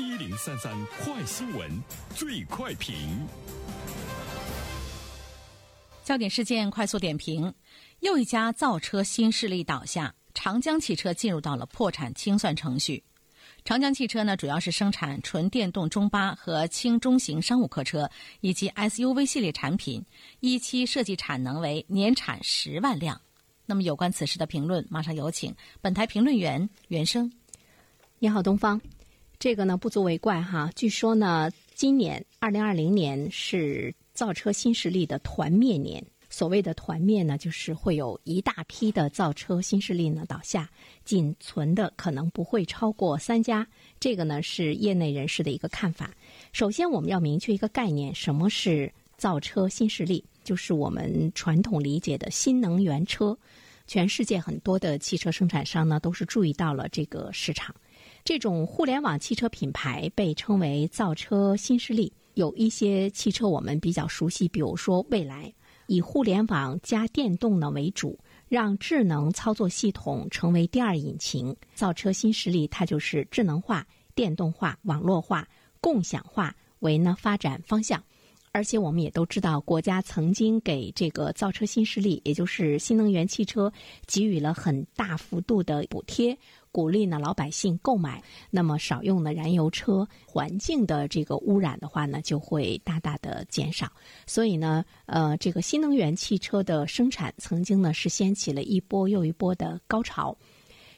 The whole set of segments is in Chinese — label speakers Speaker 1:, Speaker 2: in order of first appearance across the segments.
Speaker 1: 一零三三快新闻，最快评。
Speaker 2: 焦点事件快速点评：又一家造车新势力倒下，长江汽车进入到了破产清算程序。长江汽车呢，主要是生产纯电动中巴和轻中型商务客车以及 SUV 系列产品，一期设计产能为年产十万辆。那么，有关此事的评论，马上有请本台评论员袁生。
Speaker 3: 你好，东方。这个呢，不足为怪哈。据说呢，今年二零二零年是造车新势力的团灭年。所谓的团灭呢，就是会有一大批的造车新势力呢倒下，仅存的可能不会超过三家。这个呢是业内人士的一个看法。首先，我们要明确一个概念：什么是造车新势力？就是我们传统理解的新能源车。全世界很多的汽车生产商呢，都是注意到了这个市场。这种互联网汽车品牌被称为造车新势力。有一些汽车我们比较熟悉，比如说蔚来。以互联网加电动呢为主，让智能操作系统成为第二引擎。造车新势力，它就是智能化、电动化、网络化、共享化为呢发展方向。而且我们也都知道，国家曾经给这个造车新势力，也就是新能源汽车，给予了很大幅度的补贴。鼓励呢老百姓购买，那么少用的燃油车，环境的这个污染的话呢，就会大大的减少。所以呢，呃，这个新能源汽车的生产曾经呢是掀起了一波又一波的高潮。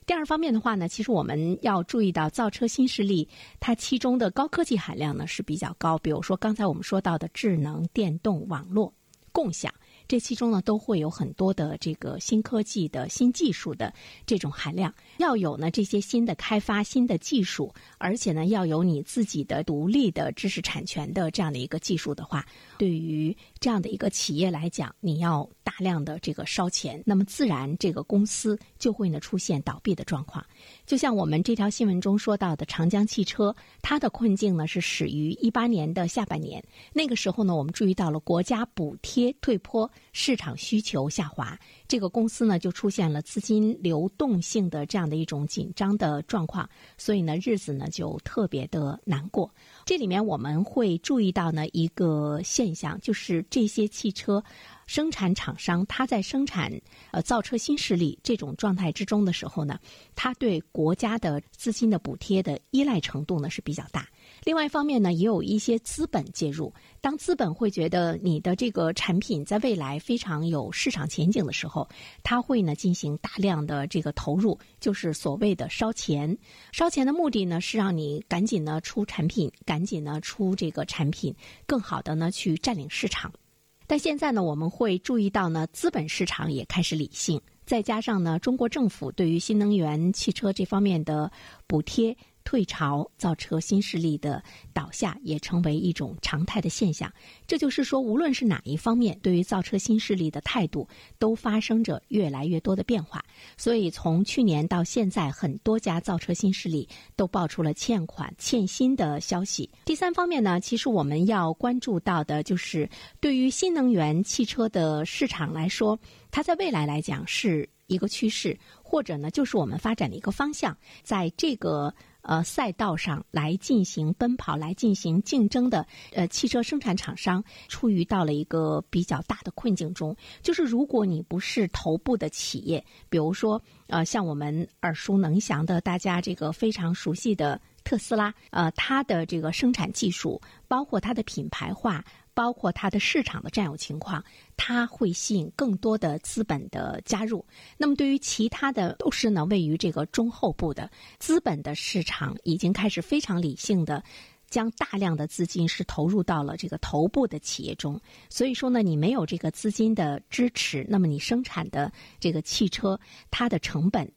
Speaker 3: 第二方面的话呢，其实我们要注意到造车新势力它其中的高科技含量呢是比较高，比如说刚才我们说到的智能、电动、网络、共享。这其中呢，都会有很多的这个新科技的新技术的这种含量。要有呢这些新的开发、新的技术，而且呢要有你自己的独立的知识产权的这样的一个技术的话，对于这样的一个企业来讲，你要大量的这个烧钱，那么自然这个公司就会呢出现倒闭的状况。就像我们这条新闻中说到的长江汽车，它的困境呢是始于一八年的下半年。那个时候呢，我们注意到了国家补贴退坡，市场需求下滑，这个公司呢就出现了资金流动性的这样的一种紧张的状况，所以呢日子呢就特别的难过。这里面我们会注意到呢一个现象，就是这些汽车。生产厂商他在生产呃造车新势力这种状态之中的时候呢，他对国家的资金的补贴的依赖程度呢是比较大。另外一方面呢，也有一些资本介入。当资本会觉得你的这个产品在未来非常有市场前景的时候，他会呢进行大量的这个投入，就是所谓的烧钱。烧钱的目的呢是让你赶紧呢出产品，赶紧呢出这个产品，更好的呢去占领市场。但现在呢，我们会注意到呢，资本市场也开始理性，再加上呢，中国政府对于新能源汽车这方面的补贴。退潮，造车新势力的倒下也成为一种常态的现象。这就是说，无论是哪一方面，对于造车新势力的态度都发生着越来越多的变化。所以，从去年到现在，很多家造车新势力都爆出了欠款、欠薪的消息。第三方面呢，其实我们要关注到的就是，对于新能源汽车的市场来说，它在未来来讲是一个趋势，或者呢，就是我们发展的一个方向。在这个呃，赛道上来进行奔跑、来进行竞争的呃汽车生产厂商，处于到了一个比较大的困境中。就是如果你不是头部的企业，比如说呃，像我们耳熟能详的、大家这个非常熟悉的特斯拉，呃，它的这个生产技术，包括它的品牌化。包括它的市场的占有情况，它会吸引更多的资本的加入。那么，对于其他的都是呢，位于这个中后部的资本的市场，已经开始非常理性的将大量的资金是投入到了这个头部的企业中。所以说呢，你没有这个资金的支持，那么你生产的这个汽车，它的成本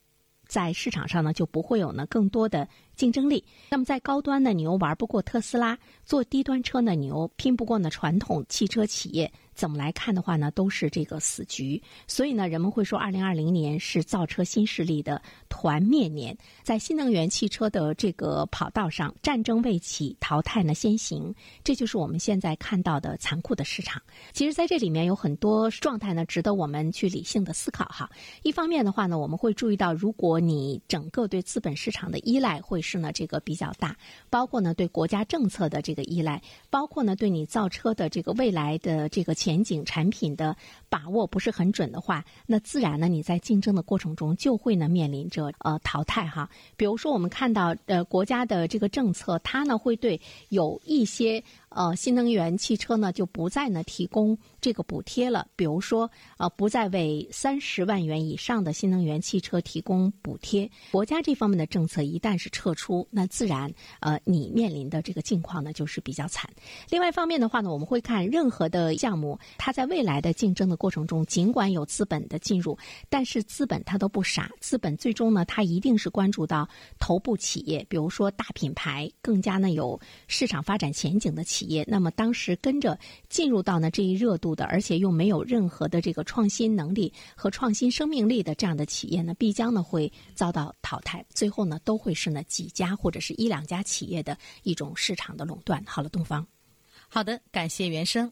Speaker 3: 在市场上呢就不会有呢更多的。竞争力。那么在高端呢，你又玩不过特斯拉；做低端车呢，你又拼不过呢传统汽车企业。怎么来看的话呢，都是这个死局。所以呢，人们会说，二零二零年是造车新势力的团灭年。在新能源汽车的这个跑道上，战争未起，淘汰呢先行。这就是我们现在看到的残酷的市场。其实，在这里面有很多状态呢，值得我们去理性的思考哈。一方面的话呢，我们会注意到，如果你整个对资本市场的依赖会。是呢这个比较大，包括呢对国家政策的这个依赖，包括呢对你造车的这个未来的这个前景产品的把握不是很准的话，那自然呢你在竞争的过程中就会呢面临着呃淘汰哈。比如说我们看到呃国家的这个政策，它呢会对有一些。呃，新能源汽车呢就不再呢提供这个补贴了。比如说，呃，不再为三十万元以上的新能源汽车提供补贴。国家这方面的政策一旦是撤出，那自然呃，你面临的这个境况呢就是比较惨。另外一方面的话呢，我们会看任何的项目，它在未来的竞争的过程中，尽管有资本的进入，但是资本它都不傻，资本最终呢，它一定是关注到头部企业，比如说大品牌，更加呢有市场发展前景的企。业。业，那么当时跟着进入到呢这一热度的，而且又没有任何的这个创新能力和创新生命力的这样的企业呢，必将呢会遭到淘汰，最后呢都会是呢几家或者是一两家企业的一种市场的垄断。好了，东方，
Speaker 2: 好的，感谢原生。